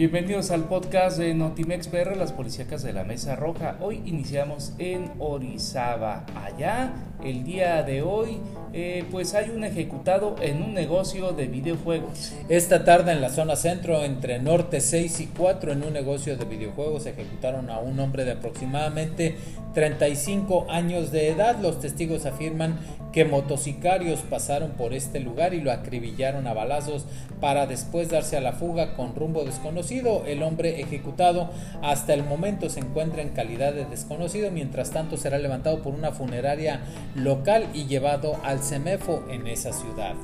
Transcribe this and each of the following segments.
Bienvenidos al podcast de Notimex PR, las policíacas de la Mesa Roja. Hoy iniciamos en Orizaba. Allá, el día de hoy, eh, pues hay un ejecutado en un negocio de videojuegos. Esta tarde en la zona centro, entre norte 6 y 4, en un negocio de videojuegos, ejecutaron a un hombre de aproximadamente 35 años de edad. Los testigos afirman que motocicarios pasaron por este lugar y lo acribillaron a balazos para después darse a la fuga con rumbo desconocido. El hombre ejecutado hasta el momento se encuentra en calidad de desconocido, mientras tanto será levantado por una funeraria local y llevado al CEMEFO en esa ciudad.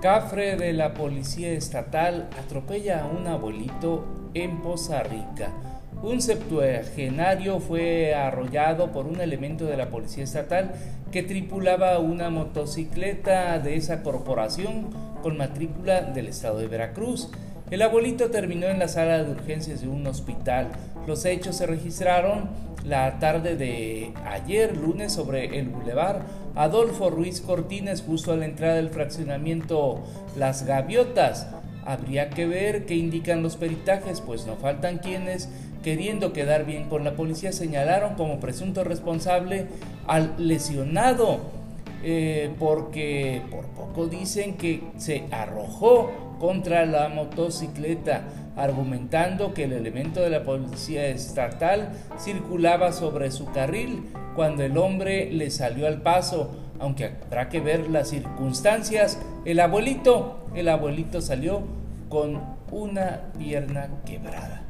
Cafre de la Policía Estatal atropella a un abuelito en Poza Rica. Un septuagenario fue arrollado por un elemento de la Policía Estatal que tripulaba una motocicleta de esa corporación con matrícula del estado de Veracruz. El abuelito terminó en la sala de urgencias de un hospital. Los hechos se registraron la tarde de ayer, lunes, sobre el bulevar Adolfo Ruiz Cortines, justo a la entrada del fraccionamiento Las Gaviotas. Habría que ver qué indican los peritajes, pues no faltan quienes, queriendo quedar bien con la policía, señalaron como presunto responsable al lesionado, eh, porque por poco dicen que se arrojó contra la motocicleta, argumentando que el elemento de la policía estatal circulaba sobre su carril cuando el hombre le salió al paso, aunque habrá que ver las circunstancias. El abuelito, el abuelito salió con una pierna quebrada.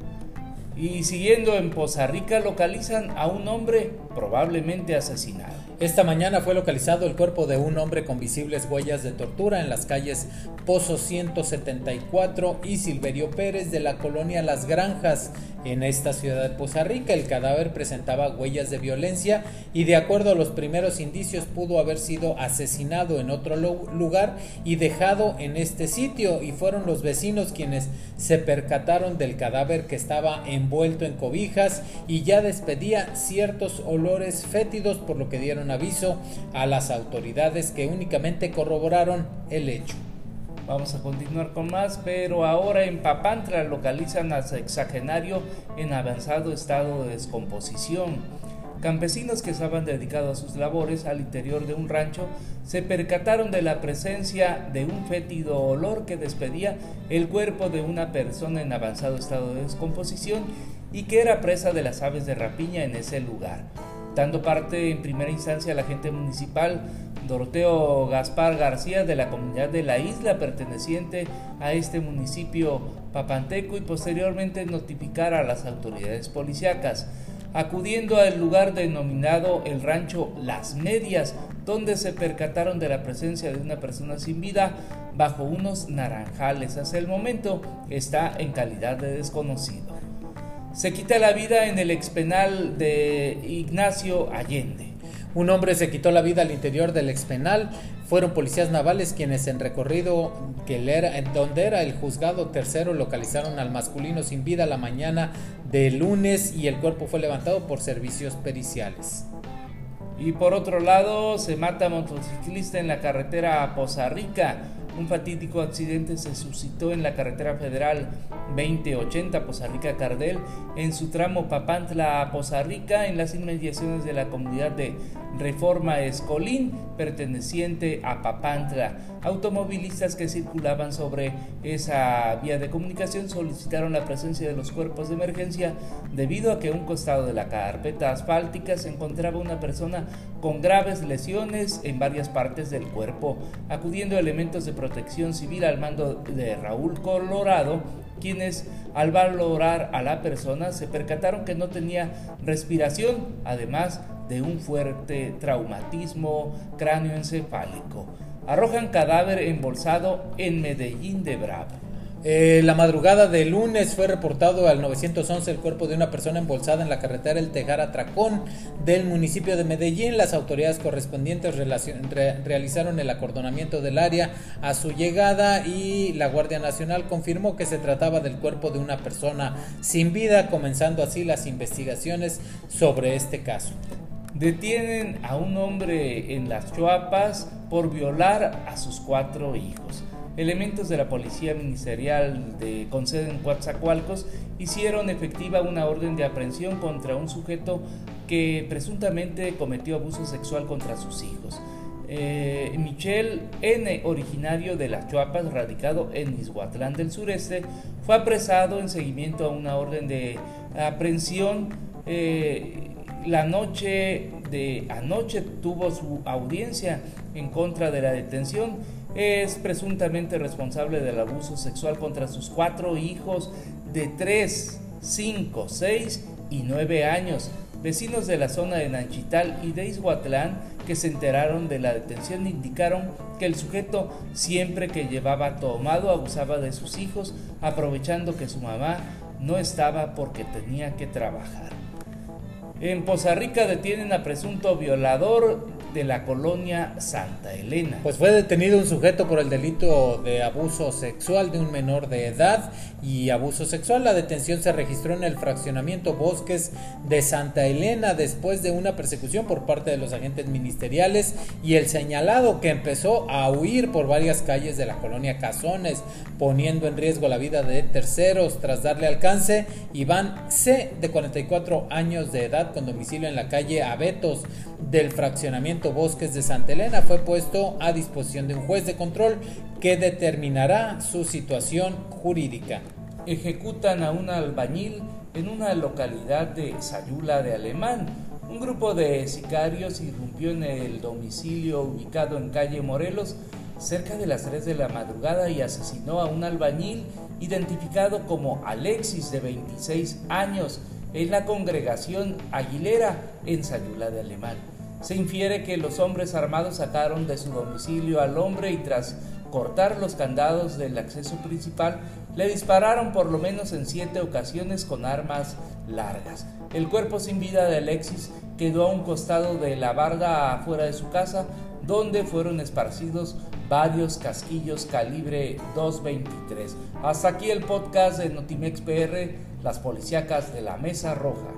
Y siguiendo en Poza Rica localizan a un hombre probablemente asesinado. Esta mañana fue localizado el cuerpo de un hombre con visibles huellas de tortura en las calles Pozo 174 y Silverio Pérez de la colonia Las Granjas en esta ciudad de Poza Rica. El cadáver presentaba huellas de violencia y de acuerdo a los primeros indicios pudo haber sido asesinado en otro lugar y dejado en este sitio y fueron los vecinos quienes se percataron del cadáver que estaba envuelto en cobijas y ya despedía ciertos olores fétidos por lo que dieron aviso a las autoridades que únicamente corroboraron el hecho. Vamos a continuar con más, pero ahora en Papantla localizan a sexagenario en avanzado estado de descomposición. Campesinos que estaban dedicados a sus labores al interior de un rancho se percataron de la presencia de un fétido olor que despedía el cuerpo de una persona en avanzado estado de descomposición y que era presa de las aves de rapiña en ese lugar dando parte en primera instancia al agente municipal Doroteo Gaspar García de la comunidad de la isla perteneciente a este municipio papanteco y posteriormente notificar a las autoridades policíacas, acudiendo al lugar denominado el rancho Las Medias, donde se percataron de la presencia de una persona sin vida bajo unos naranjales. Hasta el momento está en calidad de desconocido se quita la vida en el expenal de Ignacio Allende. Un hombre se quitó la vida al interior del expenal. Fueron policías navales quienes en recorrido que donde era el juzgado tercero localizaron al masculino sin vida la mañana de lunes y el cuerpo fue levantado por servicios periciales. Y por otro lado, se mata motociclista en la carretera a Poza Rica. Un fatídico accidente se suscitó en la carretera federal 2080 Poza Rica Cardel en su tramo Papantla a Poza en las inmediaciones de la comunidad de Reforma Escolín perteneciente a Papantla. Automovilistas que circulaban sobre esa vía de comunicación solicitaron la presencia de los cuerpos de emergencia debido a que a un costado de la carpeta asfáltica se encontraba una persona con graves lesiones en varias partes del cuerpo, acudiendo elementos de protección civil al mando de Raúl Colorado, quienes al valorar a la persona se percataron que no tenía respiración, además de un fuerte traumatismo cráneoencefálico. Arrojan cadáver embolsado en Medellín de Bravo. Eh, la madrugada de lunes fue reportado al 911 el cuerpo de una persona embolsada en la carretera El Tejara Tracón del municipio de Medellín. Las autoridades correspondientes realizaron el acordonamiento del área a su llegada y la Guardia Nacional confirmó que se trataba del cuerpo de una persona sin vida, comenzando así las investigaciones sobre este caso. Detienen a un hombre en las Chuapas por violar a sus cuatro hijos. Elementos de la Policía Ministerial de conceden en Coatzacoalcos hicieron efectiva una orden de aprehensión contra un sujeto que presuntamente cometió abuso sexual contra sus hijos. Eh, Michel N., originario de Las Chuapas, radicado en Izhuatlán del Sureste, fue apresado en seguimiento a una orden de aprehensión. Eh, la noche de anoche tuvo su audiencia en contra de la detención es presuntamente responsable del abuso sexual contra sus cuatro hijos de 3, 5, 6 y 9 años, vecinos de la zona de Nanchital y de Izhuatlán que se enteraron de la detención indicaron que el sujeto siempre que llevaba tomado abusaba de sus hijos aprovechando que su mamá no estaba porque tenía que trabajar. En Poza Rica detienen a presunto violador de la colonia Santa Elena. Pues fue detenido un sujeto por el delito de abuso sexual de un menor de edad y abuso sexual. La detención se registró en el fraccionamiento Bosques de Santa Elena después de una persecución por parte de los agentes ministeriales y el señalado que empezó a huir por varias calles de la colonia Cazones, poniendo en riesgo la vida de terceros tras darle alcance. Iván C, de 44 años de edad, con domicilio en la calle Abetos del fraccionamiento Bosques de Santa Elena fue puesto a disposición de un juez de control que determinará su situación jurídica. Ejecutan a un albañil en una localidad de Sayula de Alemán. Un grupo de sicarios irrumpió en el domicilio ubicado en calle Morelos cerca de las 3 de la madrugada y asesinó a un albañil identificado como Alexis de 26 años en la congregación Aguilera en Sayula de Alemán. Se infiere que los hombres armados sacaron de su domicilio al hombre y tras cortar los candados del acceso principal, le dispararon por lo menos en siete ocasiones con armas largas. El cuerpo sin vida de Alexis quedó a un costado de la barda afuera de su casa, donde fueron esparcidos varios casquillos calibre 223. Hasta aquí el podcast de Notimex PR, las policíacas de la Mesa Roja.